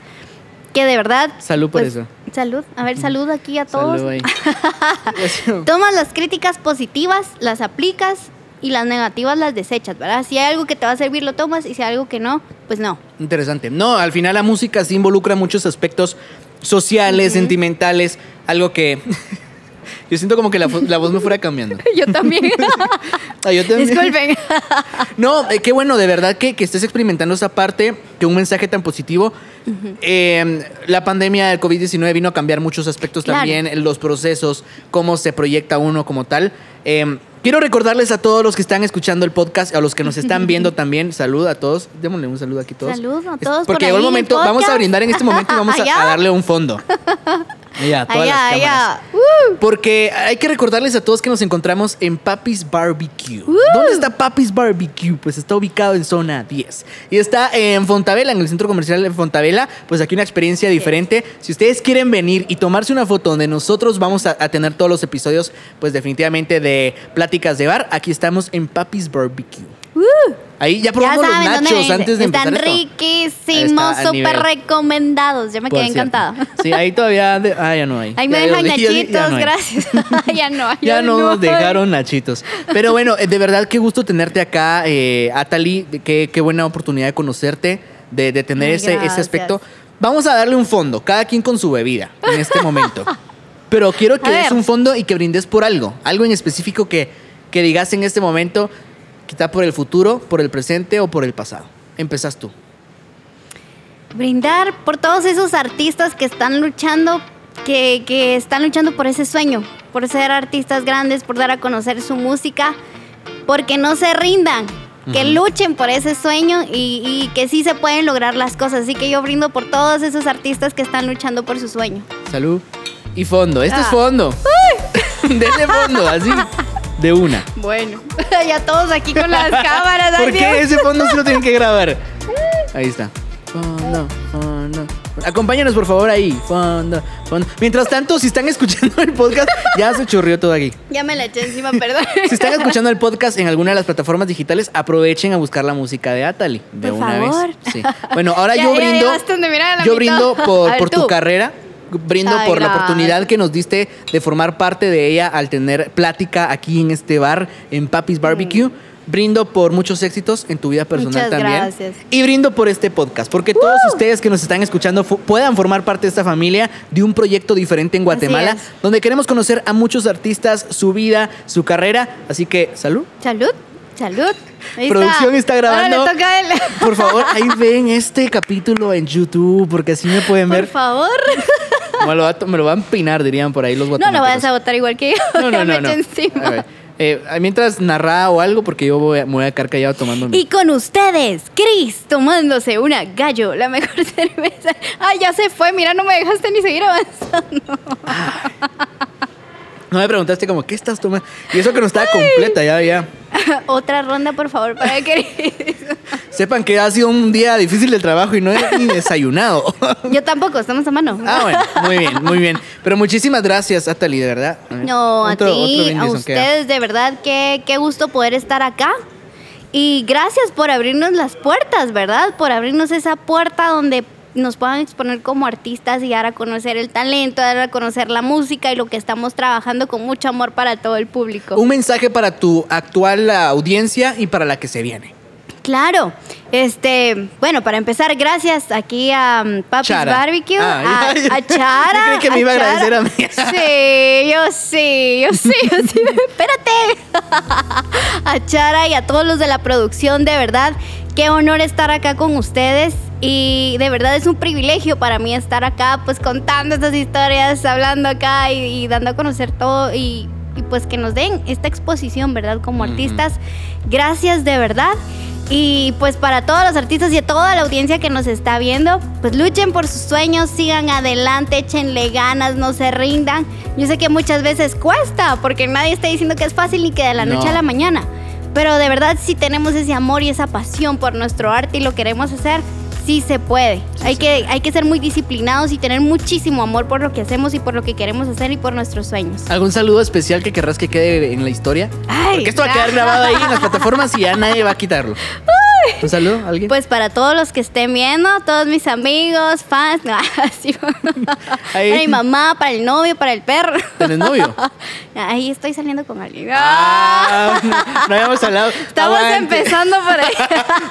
que de verdad... Salud por pues, eso. Salud. A ver, salud aquí a todos. Salud. Tomas las críticas positivas, las aplicas y las negativas las desechas, ¿verdad? Si hay algo que te va a servir, lo tomas y si hay algo que no, pues no. Interesante. No, al final la música sí involucra muchos aspectos sociales, sentimentales, algo que yo siento como que la, vo- la voz me fuera cambiando. Yo también. Ah, yo también. Disculpen. No, eh, qué bueno, de verdad que, que estés experimentando esa parte, que un mensaje tan positivo. Eh, la pandemia del COVID-19 vino a cambiar muchos aspectos Claro. también, los procesos, cómo se proyecta uno como tal. Eh, quiero recordarles a todos los que están escuchando el podcast, a los que nos están viendo también, salud a todos. Démosle un saludo aquí a todos. Salud a todos por Porque llegó el en el momento, vamos a brindar en este momento y vamos a, darle un fondo. Ya, todas las Allá, cámaras. allá. Uh, Porque hay que recordarles a todos que nos encontramos en Papi's Barbecue. Uh. ¿Dónde está Papi's Barbecue? Pues está ubicado en zona 10. Y está en Fontavela, en el centro comercial de Fontavela. Pues aquí una experiencia diferente. Si ustedes quieren venir y tomarse una foto donde nosotros vamos a, a tener todos los episodios, pues definitivamente de pláticas de bar, aquí estamos en Papi's Barbecue. Ahí ya probamos los saben nachos antes de Están empezar riquísimos, súper recomendados. Ya me Por quedé cierto. encantada. Sí, ahí todavía. de- ah, ya no hay. Ahí me Ya- dejan ya- ya- ya nachitos, no gracias. ya no hay. Ya no nos dejaron nachitos. Pero bueno, eh, de verdad qué gusto tenerte acá, eh, Atali. Qué, qué buena oportunidad de conocerte, de, de tener ese, ese aspecto. Vamos a darle un fondo, cada quien con su bebida en este momento. Pero quiero que A des ver. un fondo y que brindes por algo. Algo en específico que, que digas en este momento, quizá por el futuro, por el presente o por el pasado. Empezás tú. brindar por todos esos artistas que están luchando, que, que están luchando por ese sueño, por ser artistas grandes, por dar a conocer su música, porque no se rindan, que luchen por ese sueño y, y que sí se pueden lograr las cosas. Así que yo brindo por todos esos artistas que están luchando por su sueño. Salud. Y fondo. Este es Ah. fondo. Dele fondo, así. De una. Bueno, ya todos aquí con las cámaras. ¿Por qué ese fondo se lo tienen que grabar? Ahí está. Fondo, fondo. Acompáñanos por favor ahí. Fondo, fondo. Mientras tanto, si están escuchando el podcast, ya se chorrió todo aquí. Ya me la eché encima, perdón. Si están escuchando el podcast en alguna de las plataformas digitales, aprovechen a buscar la música de Atali. De Por una favor. vez. Sí. Bueno, ahora Ya, yo brindo. yo mitad. brindo por, A ver, por tu carrera. Brindo Ay, por la oportunidad que nos diste de formar parte de ella al tener plática aquí en este bar, en Papi's Barbecue. Brindo por muchos éxitos en tu vida personal Mm. Muchas también. gracias. Y brindo por este podcast, porque todos ustedes que nos están escuchando puedan formar parte de esta familia, de un proyecto diferente en Guatemala, donde queremos conocer a muchos artistas, su vida, su carrera. Así que, salud. Salud, salud. Ahí Producción está grabando. Ahora le toca a él. Por favor, ahí ven este capítulo en YouTube, porque así me pueden Por ver. favor. Me lo, va, me lo van a empinar, dirían por ahí los No lo guatemaltecos. vayas a votar igual que yo. No, no, no. no. eché encima. A ver, eh, mientras narra o algo, porque yo voy a- me voy a quedar callado tomando mi... Y con ustedes, Chris, tomándose una gallo, la mejor cerveza. Ay, ya se fue, mira, no me dejaste ni seguir avanzando. No me preguntaste como, ¿qué estás tomando? Y eso que no estaba completa, ya, ya. Otra ronda, por favor, para Chris. Sepan que ha sido un día difícil del trabajo y no he ni desayunado. Yo tampoco, estamos a mano. ah, bueno, muy bien, muy bien. Pero muchísimas gracias, Atali, de verdad. No, otro- a ti, a ustedes, de verdad, qué, qué gusto poder estar acá. Y gracias por abrirnos las puertas, ¿verdad? Por abrirnos esa puerta donde nos puedan exponer como artistas y dar a conocer el talento, dar a conocer la música y lo que estamos trabajando con mucho amor para todo el público. Un mensaje para tu actual audiencia y para la que se viene. Claro, este, bueno, para empezar, gracias aquí a um, Papi's Chara. Barbecue, Ah, a, a Chara. Yo creí que me iba a Chara. agradecer a mí. Sí, yo sí, yo sí, yo sí. Espérate. A Chara y a todos los de la producción, de verdad, qué honor estar acá con ustedes. Y de verdad es un privilegio para mí estar acá, pues contando estas historias, hablando acá y, y dando a conocer todo y, y, pues que nos den esta exposición, ¿verdad? Como artistas. Gracias de verdad. Y pues para todos los artistas y a toda la audiencia que nos está viendo, pues luchen por sus sueños, sigan adelante, échenle ganas, no se rindan. Yo sé que muchas veces cuesta, porque nadie está diciendo que es fácil ni que de la No. noche a la mañana. Pero de verdad, si tenemos ese amor y esa pasión por nuestro arte y lo queremos hacer, sí se puede. hay, que, hay que ser muy disciplinados y tener muchísimo amor por lo que hacemos y por lo que queremos hacer y por nuestros sueños. ¿Algún saludo especial que querrás que quede en la historia? Ay, Porque esto va a quedar grabado ahí en las plataformas y ya nadie va a quitarlo. ¿Un saludo? ¿a ¿Alguien? Pues para todos los que estén viendo, todos mis amigos, fans, no, así. Para mi mamá, para el novio, para el perro. ¿Tenés novio? Ahí estoy saliendo con alguien. Ah, no habíamos hablado. Estamos Aguante. empezando por ahí.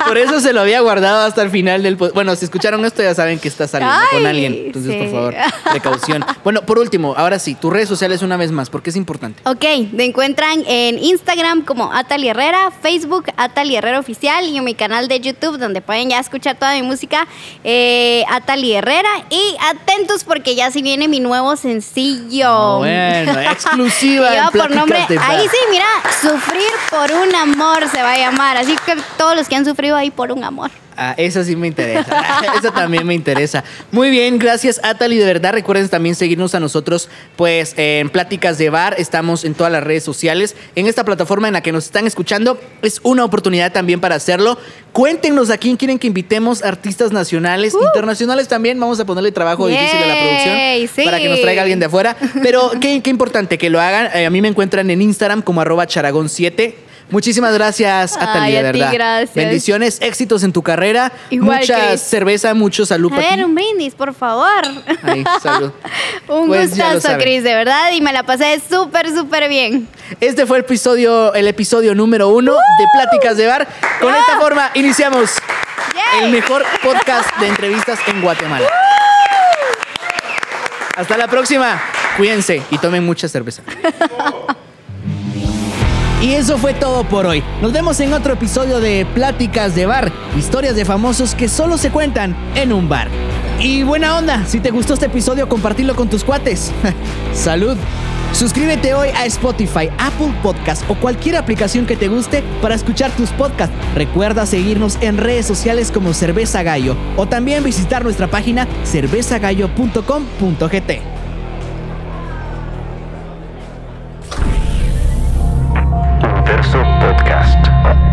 Por eso se lo había guardado hasta el final del Bueno, si escucharon esto ya saben que está saliendo Ay, con alguien. Entonces, sí. por favor, precaución. Bueno, por último, ahora sí, tus redes sociales una vez más, porque es importante. Ok, me encuentran en Instagram como Atali Herrera, Facebook Atali Herrera Oficial y en mi canal de YouTube donde pueden ya escuchar toda mi música eh, Atali Herrera y atentos porque ya se viene mi nuevo sencillo. Bueno, exclusiva. Lleva por nombre, ahí sí, mira, Sufrir por un amor se va a llamar. Así que todos los que han sufrido ahí por un amor. Ah, eso sí me interesa. eso también me interesa. Muy bien, gracias Atali. De verdad, recuerden también seguirnos a nosotros, pues en Pláticas de Bar. Estamos en todas las redes sociales. En esta plataforma en la que nos están escuchando, es una oportunidad también para hacerlo. Cuéntenos a quién quieren que invitemos, artistas nacionales, internacionales también. Vamos a ponerle trabajo difícil a la producción sí. para que nos traiga alguien de afuera. Pero qué, qué importante que lo hagan. Eh, a mí me encuentran en Instagram como arroba charagón7. Muchísimas gracias, Atali, Ay, de a ti, verdad. gracias. Bendiciones, éxitos en tu carrera. Igual, Mucha cerveza, mucho salud A para ver, ti. un brindis, por favor. Ahí, salud. un Pues ya lo gustazo, saben. Cris, de verdad, y me la pasé súper, súper bien. Este fue el episodio, el episodio número uno de Pláticas de Bar. Con esta forma iniciamos el mejor podcast de entrevistas en Guatemala. Hasta la próxima. Cuídense y tomen mucha cerveza. Y eso fue todo por hoy. Nos vemos en otro episodio de Pláticas de Bar, historias de famosos que solo se cuentan en un bar. Y buena onda, si te gustó este episodio, compartirlo con tus cuates. Salud. Suscríbete hoy a Spotify, Apple Podcast o cualquier aplicación que te guste para escuchar tus podcasts. Recuerda seguirnos en redes sociales como Cerveza Gallo o también visitar nuestra página cervezagallo.com.gt. Universo Podcast.